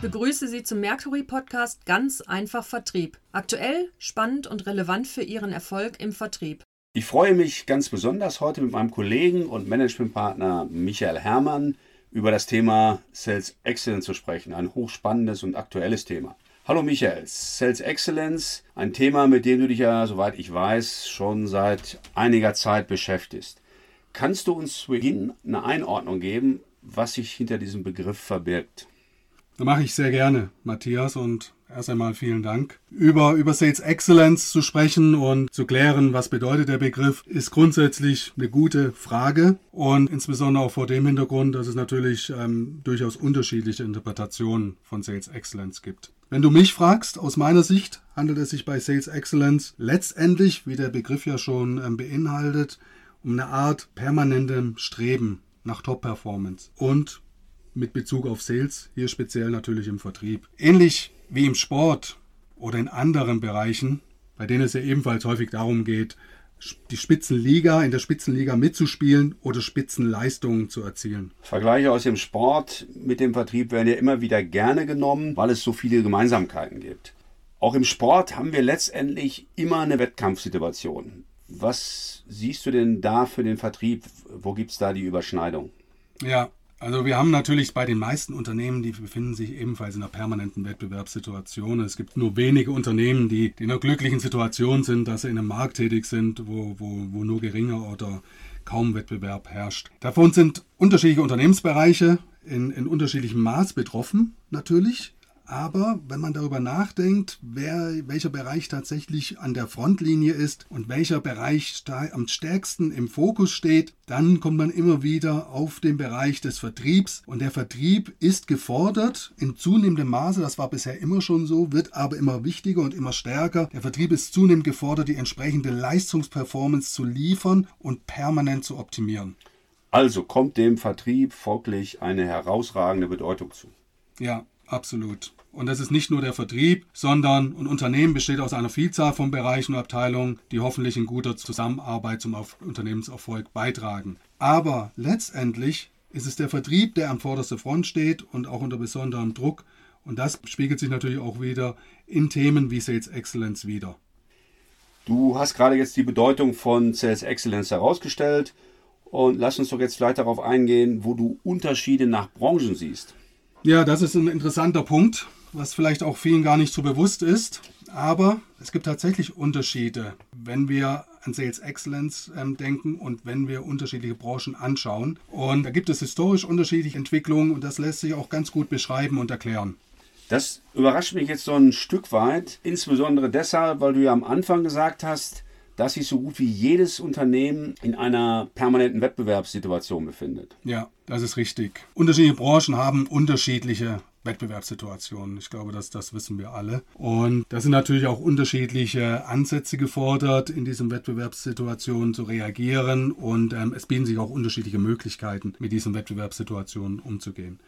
Begrüße Sie zum Mercury Podcast Ganz einfach Vertrieb. Aktuell, spannend und relevant für Ihren Erfolg im Vertrieb. Ich freue mich ganz besonders heute mit meinem Kollegen und Managementpartner Michael Herrmann über das Thema Sales Excellence zu sprechen. Ein hochspannendes und aktuelles Thema. Hallo Michael, Sales Excellence, ein Thema, mit dem du dich ja, soweit ich weiß, schon seit einiger Zeit beschäftigst. Kannst du uns zu Beginn eine Einordnung geben, was sich hinter diesem Begriff verbirgt? Das mache ich sehr gerne, Matthias, und erst einmal vielen Dank. Über, über Sales Excellence zu sprechen und zu klären, was bedeutet der Begriff, ist grundsätzlich eine gute Frage und insbesondere auch vor dem Hintergrund, dass es natürlich ähm, durchaus unterschiedliche Interpretationen von Sales Excellence gibt. Wenn du mich fragst, aus meiner Sicht handelt es sich bei Sales Excellence letztendlich, wie der Begriff ja schon ähm, beinhaltet, um eine Art permanentem Streben nach Top-Performance und mit Bezug auf Sales, hier speziell natürlich im Vertrieb. Ähnlich wie im Sport oder in anderen Bereichen, bei denen es ja ebenfalls häufig darum geht, die Spitzenliga, in der Spitzenliga mitzuspielen oder Spitzenleistungen zu erzielen. Vergleiche aus dem Sport mit dem Vertrieb werden ja immer wieder gerne genommen, weil es so viele Gemeinsamkeiten gibt. Auch im Sport haben wir letztendlich immer eine Wettkampfsituation. Was siehst du denn da für den Vertrieb? Wo gibt es da die Überschneidung? Ja, also wir haben natürlich bei den meisten Unternehmen, die befinden sich ebenfalls in einer permanenten Wettbewerbssituation. Es gibt nur wenige Unternehmen, die, in einer glücklichen Situation sind, dass sie in einem Markt tätig sind, wo, wo, wo nur geringer oder kaum Wettbewerb herrscht. Davon sind unterschiedliche Unternehmensbereiche in, in unterschiedlichem Maß betroffen, natürlich. Aber wenn man darüber nachdenkt, wer, welcher Bereich tatsächlich an der Frontlinie ist und welcher Bereich am stärksten im Fokus steht, dann kommt man immer wieder auf den Bereich des Vertriebs. Und der Vertrieb ist gefordert in zunehmendem Maße, das war bisher immer schon so, wird aber immer wichtiger und immer stärker. Der Vertrieb ist zunehmend gefordert, die entsprechende Leistungsperformance zu liefern und permanent zu optimieren. Also kommt dem Vertrieb folglich eine herausragende Bedeutung zu. Ja, absolut. Und das ist nicht nur der Vertrieb, sondern ein Unternehmen besteht aus einer Vielzahl von Bereichen und Abteilungen, die hoffentlich in guter Zusammenarbeit zum Unternehmenserfolg beitragen. Aber letztendlich ist es der Vertrieb, der am vordersten Front steht und auch unter besonderem Druck. Und das spiegelt sich natürlich auch wieder in Themen wie Sales Excellence wieder. Du hast gerade jetzt die Bedeutung von Sales Excellence herausgestellt und lass uns doch jetzt gleich darauf eingehen, wo du Unterschiede nach Branchen siehst. Ja, das ist ein interessanter Punkt was vielleicht auch vielen gar nicht so bewusst ist. Aber es gibt tatsächlich Unterschiede, wenn wir an Sales Excellence ähm, denken und wenn wir unterschiedliche Branchen anschauen. Und da gibt es historisch unterschiedliche Entwicklungen und das lässt sich auch ganz gut beschreiben und erklären. Das überrascht mich jetzt so ein Stück weit, insbesondere deshalb, weil du ja am Anfang gesagt hast, dass sich so gut wie jedes Unternehmen in einer permanenten Wettbewerbssituation befindet. Ja, das ist richtig. Unterschiedliche Branchen haben unterschiedliche Wettbewerbssituationen. Ich glaube, dass das wissen wir alle. Und da sind natürlich auch unterschiedliche Ansätze gefordert, in diesen Wettbewerbssituationen zu reagieren. Und ähm, es bieten sich auch unterschiedliche Möglichkeiten, mit diesen Wettbewerbssituationen umzugehen.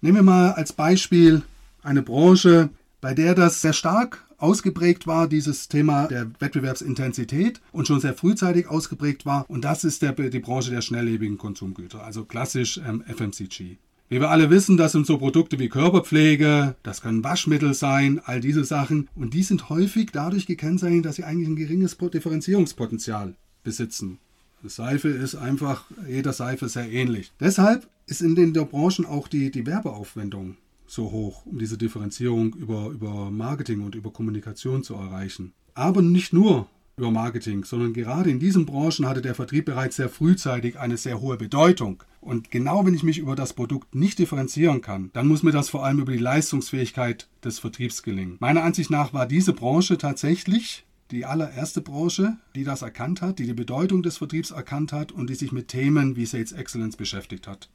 Nehmen wir mal als Beispiel eine Branche, bei der das sehr stark ausgeprägt war, dieses Thema der Wettbewerbsintensität und schon sehr frühzeitig ausgeprägt war. Und das ist der, die Branche der schnelllebigen Konsumgüter, also klassisch ähm, FMCG. Wie wir alle wissen, das sind so Produkte wie Körperpflege, das können Waschmittel sein, all diese Sachen. Und die sind häufig dadurch gekennzeichnet, dass sie eigentlich ein geringes Differenzierungspotenzial besitzen. Seife ist einfach jeder Seife sehr ähnlich. Deshalb ist in den Branchen auch die, die Werbeaufwendung so hoch, um diese Differenzierung über, über Marketing und über Kommunikation zu erreichen. Aber nicht nur über Marketing, sondern gerade in diesen Branchen hatte der Vertrieb bereits sehr frühzeitig eine sehr hohe Bedeutung. Und genau wenn ich mich über das Produkt nicht differenzieren kann, dann muss mir das vor allem über die Leistungsfähigkeit des Vertriebs gelingen. Meiner Ansicht nach war diese Branche tatsächlich die allererste Branche, die das erkannt hat, die die Bedeutung des Vertriebs erkannt hat und die sich mit Themen wie Sales Excellence beschäftigt hat.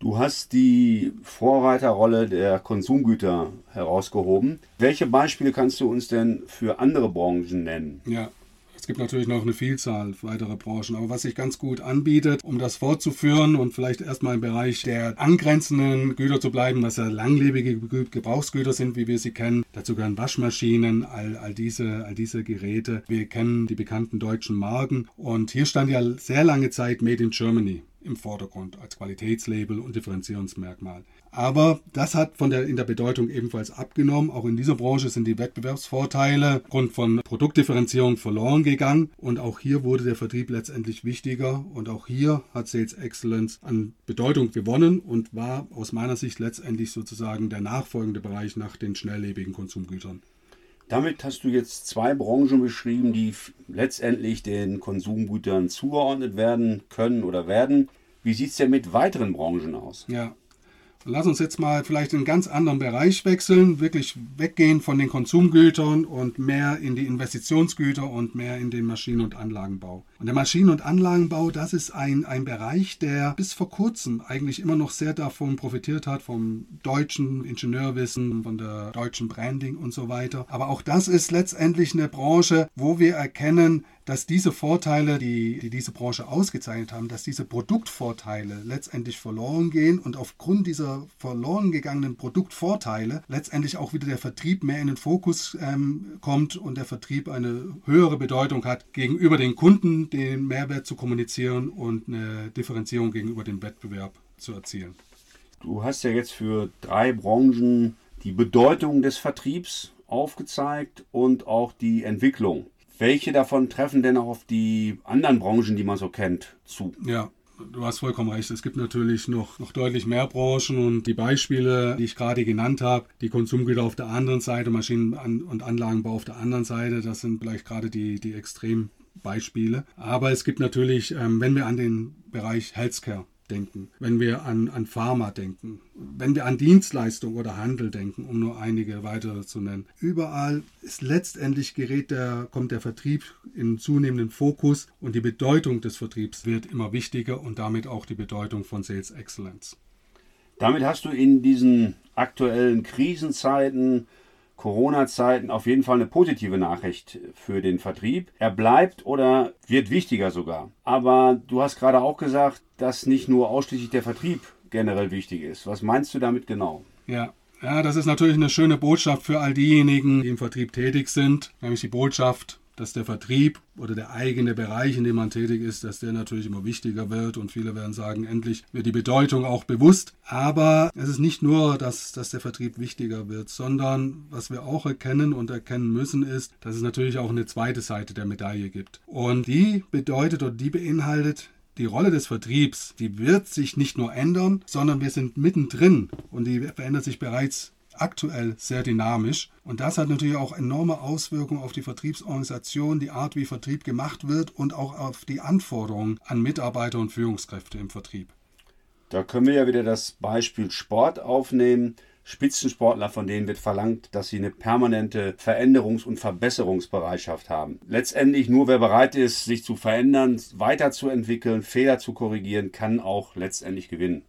Du hast die Vorreiterrolle der Konsumgüter herausgehoben. Welche Beispiele kannst du uns denn für andere Branchen nennen? Ja, es gibt natürlich noch eine Vielzahl weiterer Branchen, aber was sich ganz gut anbietet, um das fortzuführen und vielleicht erstmal im Bereich der angrenzenden Güter zu bleiben, was ja langlebige Gebrauchsgüter sind, wie wir sie kennen. Dazu gehören Waschmaschinen, all, all, diese, all diese Geräte. Wir kennen die bekannten deutschen Marken und hier stand ja sehr lange Zeit Made in Germany im Vordergrund als Qualitätslabel und Differenzierungsmerkmal. Aber das hat von der, in der Bedeutung ebenfalls abgenommen. Auch in dieser Branche sind die Wettbewerbsvorteile aufgrund von Produktdifferenzierung verloren gegangen. Und auch hier wurde der Vertrieb letztendlich wichtiger. Und auch hier hat Sales Excellence an Bedeutung gewonnen und war aus meiner Sicht letztendlich sozusagen der nachfolgende Bereich nach den schnelllebigen Konsumgütern. Damit hast du jetzt zwei Branchen beschrieben, die letztendlich den Konsumgütern zugeordnet werden können oder werden. Wie sieht es denn mit weiteren Branchen aus? Ja, Lass uns jetzt mal vielleicht in einen ganz anderen Bereich wechseln, wirklich weggehen von den Konsumgütern und mehr in die Investitionsgüter und mehr in den Maschinen- und Anlagenbau. Und der Maschinen- und Anlagenbau, das ist ein, ein Bereich, der bis vor kurzem eigentlich immer noch sehr davon profitiert hat, vom deutschen Ingenieurwissen, von der deutschen Branding und so weiter. Aber auch das ist letztendlich eine Branche, wo wir erkennen, dass diese Vorteile, die, die diese Branche ausgezeichnet haben, dass diese Produktvorteile letztendlich verloren gehen und aufgrund dieser verloren gegangenen Produktvorteile letztendlich auch wieder der Vertrieb mehr in den Fokus ähm, kommt und der Vertrieb eine höhere Bedeutung hat, gegenüber den Kunden den Mehrwert zu kommunizieren und eine Differenzierung gegenüber dem Wettbewerb zu erzielen. Du hast ja jetzt für drei Branchen die Bedeutung des Vertriebs aufgezeigt und auch die Entwicklung. Welche davon treffen denn auch auf die anderen Branchen, die man so kennt, zu? Ja, du hast vollkommen recht. Es gibt natürlich noch, noch deutlich mehr Branchen und die Beispiele, die ich gerade genannt habe, die Konsumgüter auf der anderen Seite, Maschinen- und Anlagenbau auf der anderen Seite, das sind vielleicht gerade die, die Extrembeispiele. Aber es gibt natürlich, ähm, wenn wir an den Bereich Healthcare denken, wenn wir an, an Pharma denken, wenn wir an Dienstleistung oder Handel denken, um nur einige weitere zu nennen. Überall ist letztendlich gerät der, kommt der Vertrieb in zunehmenden Fokus und die Bedeutung des Vertriebs wird immer wichtiger und damit auch die Bedeutung von Sales Excellence. Damit hast du in diesen aktuellen Krisenzeiten Corona-Zeiten auf jeden Fall eine positive Nachricht für den Vertrieb. Er bleibt oder wird wichtiger sogar. Aber du hast gerade auch gesagt, dass nicht nur ausschließlich der Vertrieb generell wichtig ist. Was meinst du damit genau? Ja, ja, das ist natürlich eine schöne Botschaft für all diejenigen, die im Vertrieb tätig sind, nämlich die Botschaft, dass der Vertrieb oder der eigene Bereich, in dem man tätig ist, dass der natürlich immer wichtiger wird und viele werden sagen, endlich wird die Bedeutung auch bewusst. Aber es ist nicht nur, dass, dass der Vertrieb wichtiger wird, sondern was wir auch erkennen und erkennen müssen, ist, dass es natürlich auch eine zweite Seite der Medaille gibt. Und die bedeutet oder die beinhaltet die Rolle des Vertriebs, die wird sich nicht nur ändern, sondern wir sind mittendrin und die verändert sich bereits aktuell sehr dynamisch. Und das hat natürlich auch enorme Auswirkungen auf die Vertriebsorganisation, die Art, wie Vertrieb gemacht wird und auch auf die Anforderungen an Mitarbeiter und Führungskräfte im Vertrieb. Da können wir ja wieder das Beispiel Sport aufnehmen. Spitzensportler, von denen wird verlangt, dass sie eine permanente Veränderungs- und Verbesserungsbereitschaft haben. Letztendlich nur wer bereit ist, sich zu verändern, weiterzuentwickeln, Fehler zu korrigieren, kann auch letztendlich gewinnen.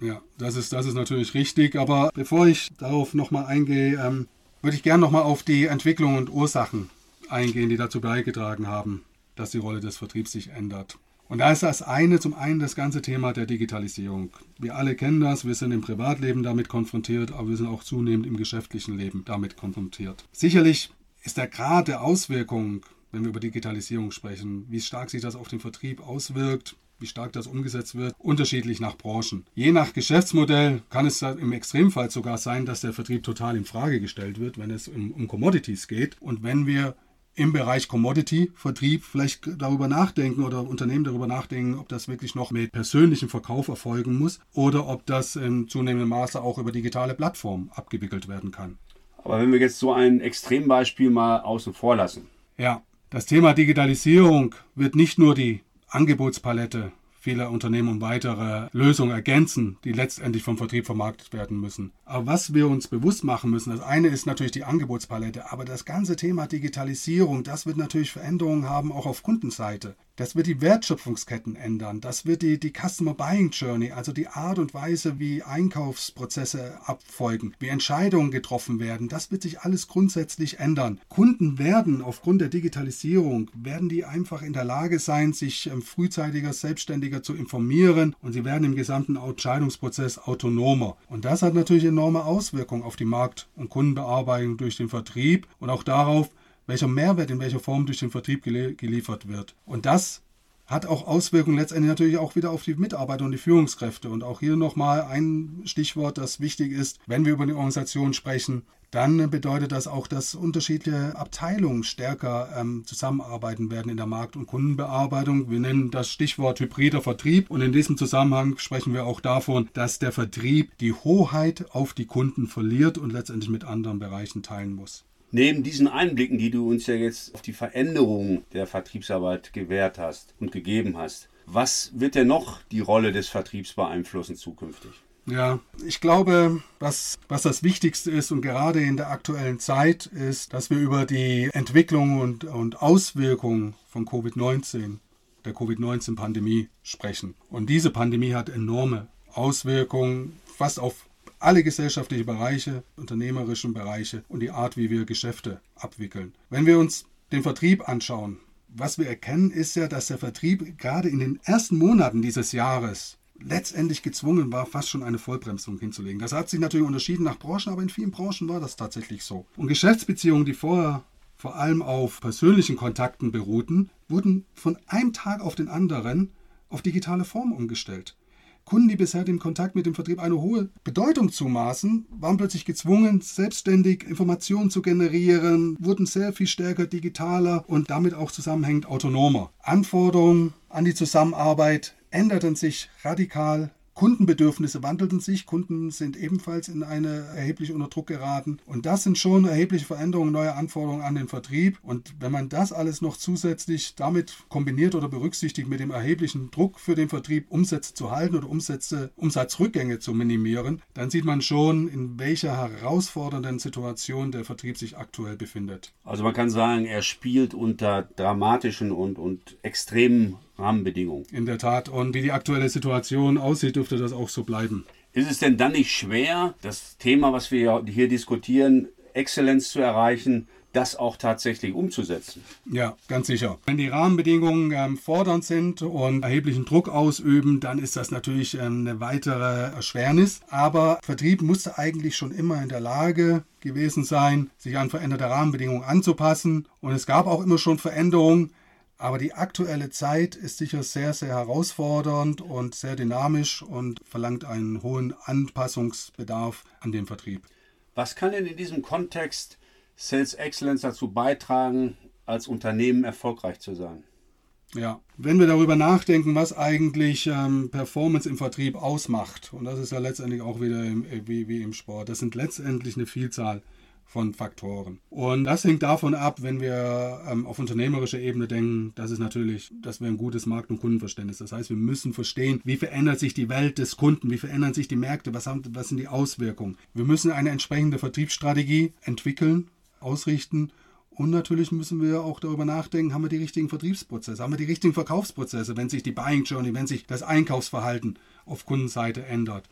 Ja, das ist, das ist natürlich richtig. Aber bevor ich darauf nochmal eingehe, ähm, würde ich gerne nochmal auf die Entwicklung und Ursachen eingehen, die dazu beigetragen haben, dass die Rolle des Vertriebs sich ändert. Und da ist das eine zum einen das ganze Thema der Digitalisierung. Wir alle kennen das, wir sind im Privatleben damit konfrontiert, aber wir sind auch zunehmend im geschäftlichen Leben damit konfrontiert. Sicherlich ist der Grad der Auswirkung, wenn wir über Digitalisierung sprechen, wie stark sich das auf den Vertrieb auswirkt, wie stark das umgesetzt wird, unterschiedlich nach Branchen. Je nach Geschäftsmodell kann es im Extremfall sogar sein, dass der Vertrieb total in Frage gestellt wird, wenn es um, um Commodities geht. Und wenn wir im Bereich Commodity-Vertrieb vielleicht darüber nachdenken oder Unternehmen darüber nachdenken, ob das wirklich noch mit persönlichem Verkauf erfolgen muss oder ob das in zunehmendem Maße auch über digitale Plattformen abgewickelt werden kann. Aber wenn wir jetzt so ein Extrembeispiel mal außen vor lassen. Ja, das Thema Digitalisierung wird nicht nur die Angebotspalette vieler Unternehmen um weitere Lösungen ergänzen, die letztendlich vom Vertrieb vermarktet werden müssen. Aber was wir uns bewusst machen müssen, das eine ist natürlich die Angebotspalette, aber das ganze Thema Digitalisierung, das wird natürlich Veränderungen haben auch auf Kundenseite. Das wird die Wertschöpfungsketten ändern. Das wird die, die Customer Buying Journey, also die Art und Weise, wie Einkaufsprozesse abfolgen, wie Entscheidungen getroffen werden. Das wird sich alles grundsätzlich ändern. Kunden werden aufgrund der Digitalisierung, werden die einfach in der Lage sein, sich ähm, frühzeitiger, selbstständiger zu informieren und sie werden im gesamten Entscheidungsprozess autonomer. Und das hat natürlich enorme Auswirkungen auf die Markt- und Kundenbearbeitung durch den Vertrieb und auch darauf, welcher Mehrwert in welcher Form durch den Vertrieb geliefert wird. Und das hat auch Auswirkungen letztendlich natürlich auch wieder auf die Mitarbeiter und die Führungskräfte. Und auch hier nochmal ein Stichwort, das wichtig ist, wenn wir über die Organisation sprechen, dann bedeutet das auch, dass unterschiedliche Abteilungen stärker ähm, zusammenarbeiten werden in der Markt- und Kundenbearbeitung. Wir nennen das Stichwort hybrider Vertrieb und in diesem Zusammenhang sprechen wir auch davon, dass der Vertrieb die Hoheit auf die Kunden verliert und letztendlich mit anderen Bereichen teilen muss. Neben diesen Einblicken, die du uns ja jetzt auf die Veränderung der Vertriebsarbeit gewährt hast und gegeben hast, was wird denn noch die Rolle des Vertriebs beeinflussen zukünftig? Ja, ich glaube, was, was das Wichtigste ist und gerade in der aktuellen Zeit ist, dass wir über die Entwicklung und, und Auswirkungen von Covid-19, der Covid-19-Pandemie sprechen. Und diese Pandemie hat enorme Auswirkungen fast auf alle gesellschaftlichen Bereiche, unternehmerischen Bereiche und die Art, wie wir Geschäfte abwickeln. Wenn wir uns den Vertrieb anschauen, was wir erkennen, ist ja, dass der Vertrieb gerade in den ersten Monaten dieses Jahres letztendlich gezwungen war, fast schon eine Vollbremsung hinzulegen. Das hat sich natürlich unterschieden nach Branchen, aber in vielen Branchen war das tatsächlich so. Und Geschäftsbeziehungen, die vorher vor allem auf persönlichen Kontakten beruhten, wurden von einem Tag auf den anderen auf digitale Form umgestellt. Kunden, die bisher dem Kontakt mit dem Vertrieb eine hohe Bedeutung zumaßen, waren plötzlich gezwungen, selbstständig Informationen zu generieren, wurden sehr viel stärker digitaler und damit auch zusammenhängend autonomer. Anforderungen an die Zusammenarbeit änderten sich radikal. Kundenbedürfnisse wandelten sich, Kunden sind ebenfalls in eine erheblich unter Druck geraten. Und das sind schon erhebliche Veränderungen, neue Anforderungen an den Vertrieb. Und wenn man das alles noch zusätzlich damit kombiniert oder berücksichtigt mit dem erheblichen Druck für den Vertrieb, Umsätze zu halten oder Umsätze, Umsatzrückgänge zu minimieren, dann sieht man schon, in welcher herausfordernden Situation der Vertrieb sich aktuell befindet. Also man kann sagen, er spielt unter dramatischen und, und extremen Rahmenbedingungen. In der Tat. Und wie die aktuelle Situation aussieht, dürfte das auch so bleiben. Ist es denn dann nicht schwer, das Thema, was wir hier diskutieren, Exzellenz zu erreichen, das auch tatsächlich umzusetzen? Ja, ganz sicher. Wenn die Rahmenbedingungen ähm, fordernd sind und erheblichen Druck ausüben, dann ist das natürlich ähm, eine weitere Erschwernis. Aber Vertrieb musste eigentlich schon immer in der Lage gewesen sein, sich an veränderte Rahmenbedingungen anzupassen. Und es gab auch immer schon Veränderungen. Aber die aktuelle Zeit ist sicher sehr, sehr herausfordernd und sehr dynamisch und verlangt einen hohen Anpassungsbedarf an den Vertrieb. Was kann denn in diesem Kontext Sales Excellence dazu beitragen, als Unternehmen erfolgreich zu sein? Ja, wenn wir darüber nachdenken, was eigentlich ähm, Performance im Vertrieb ausmacht, und das ist ja letztendlich auch wieder im, wie, wie im Sport, das sind letztendlich eine Vielzahl von Faktoren. Und das hängt davon ab, wenn wir ähm, auf unternehmerischer Ebene denken, das ist natürlich, dass wir ein gutes Markt- und Kundenverständnis. Das heißt, wir müssen verstehen, wie verändert sich die Welt des Kunden, wie verändern sich die Märkte, was, haben, was sind die Auswirkungen. Wir müssen eine entsprechende Vertriebsstrategie entwickeln, ausrichten und natürlich müssen wir auch darüber nachdenken, haben wir die richtigen Vertriebsprozesse, haben wir die richtigen Verkaufsprozesse, wenn sich die Buying Journey, wenn sich das Einkaufsverhalten auf Kundenseite ändert.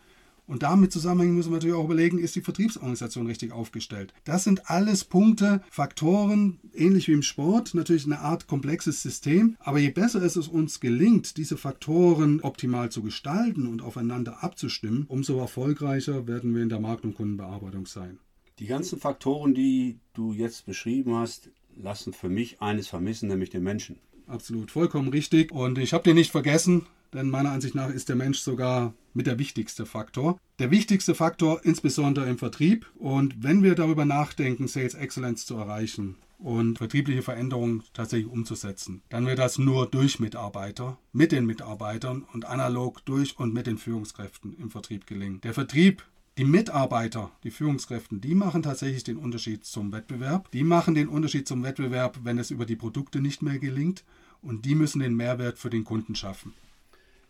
Und damit zusammenhängen müssen wir natürlich auch überlegen, ist die Vertriebsorganisation richtig aufgestellt. Das sind alles Punkte, Faktoren, ähnlich wie im Sport, natürlich eine Art komplexes System. Aber je besser es uns gelingt, diese Faktoren optimal zu gestalten und aufeinander abzustimmen, umso erfolgreicher werden wir in der Markt- und Kundenbearbeitung sein. Die ganzen Faktoren, die du jetzt beschrieben hast, lassen für mich eines vermissen, nämlich den Menschen. Absolut, vollkommen richtig. Und ich habe dir nicht vergessen, denn meiner Ansicht nach ist der Mensch sogar mit der wichtigste Faktor. Der wichtigste Faktor insbesondere im Vertrieb. Und wenn wir darüber nachdenken, Sales Excellence zu erreichen und vertriebliche Veränderungen tatsächlich umzusetzen, dann wird das nur durch Mitarbeiter, mit den Mitarbeitern und analog durch und mit den Führungskräften im Vertrieb gelingen. Der Vertrieb die Mitarbeiter, die Führungskräfte, die machen tatsächlich den Unterschied zum Wettbewerb. Die machen den Unterschied zum Wettbewerb, wenn es über die Produkte nicht mehr gelingt. Und die müssen den Mehrwert für den Kunden schaffen.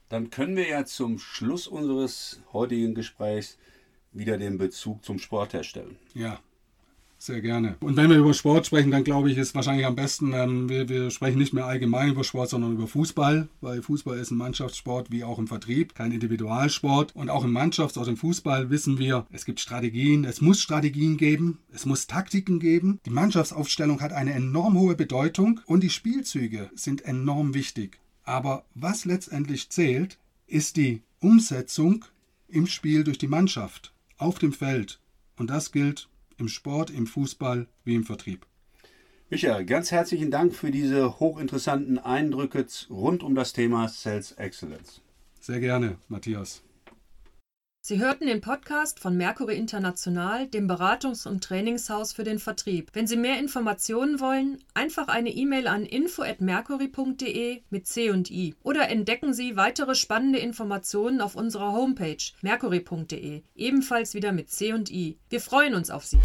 Dann können wir ja zum Schluss unseres heutigen Gesprächs wieder den Bezug zum Sport herstellen. Ja, sehr gerne. Und wenn wir über Sport sprechen, dann glaube ich, ist wahrscheinlich am besten, ähm, wir, wir, sprechen nicht mehr allgemein über Sport, sondern über Fußball, weil Fußball ist ein Mannschaftssport wie auch im Vertrieb, kein Individualsport. Und auch im Mannschafts- oder im Fußball wissen wir, es gibt Strategien, es muss Strategien geben, es muss Taktiken geben. Die Mannschaftsaufstellung hat eine enorm hohe Bedeutung und die Spielzüge sind enorm wichtig. Aber was letztendlich zählt, ist die Umsetzung im Spiel durch die Mannschaft, auf dem Feld. Und das gilt im Sport, im Fußball wie im Vertrieb. Michael, ganz herzlichen Dank für diese hochinteressanten Eindrücke rund um das Thema Sales Excellence. Sehr gerne, Matthias. Sie hörten den Podcast von Mercury International, dem Beratungs- und Trainingshaus für den Vertrieb. Wenn Sie mehr Informationen wollen, einfach eine E-Mail an info@mercury.de mit C und I oder entdecken Sie weitere spannende Informationen auf unserer Homepage mercury.de, ebenfalls wieder mit C und I. Wir freuen uns auf Sie.